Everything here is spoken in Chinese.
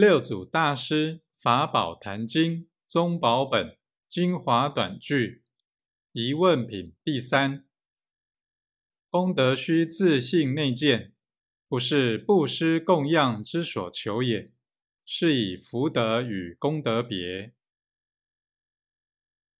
六祖大师法宝坛经宗宝本精华短句疑问品第三：功德须自性内见，不是布施供养之所求也，是以福德与功德别。